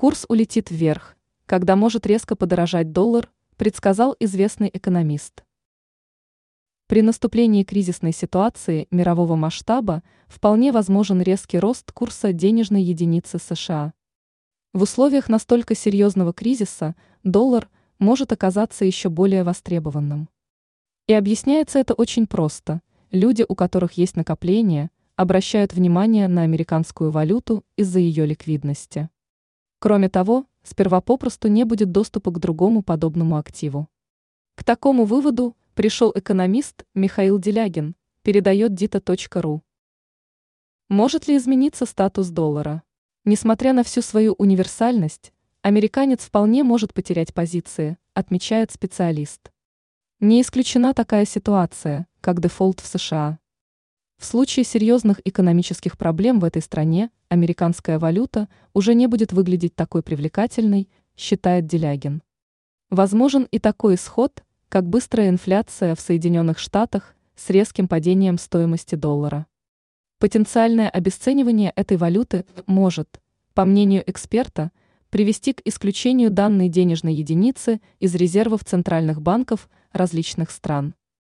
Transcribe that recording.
Курс улетит вверх, когда может резко подорожать доллар, предсказал известный экономист. При наступлении кризисной ситуации мирового масштаба вполне возможен резкий рост курса денежной единицы США. В условиях настолько серьезного кризиса доллар может оказаться еще более востребованным. И объясняется это очень просто. Люди, у которых есть накопления, обращают внимание на американскую валюту из-за ее ликвидности. Кроме того, сперва попросту не будет доступа к другому подобному активу. К такому выводу пришел экономист Михаил Делягин, передает dita.ru. Может ли измениться статус доллара? Несмотря на всю свою универсальность, американец вполне может потерять позиции, отмечает специалист. Не исключена такая ситуация, как дефолт в США. В случае серьезных экономических проблем в этой стране американская валюта уже не будет выглядеть такой привлекательной, считает Делягин. Возможен и такой исход, как быстрая инфляция в Соединенных Штатах с резким падением стоимости доллара. Потенциальное обесценивание этой валюты может, по мнению эксперта, привести к исключению данной денежной единицы из резервов центральных банков различных стран.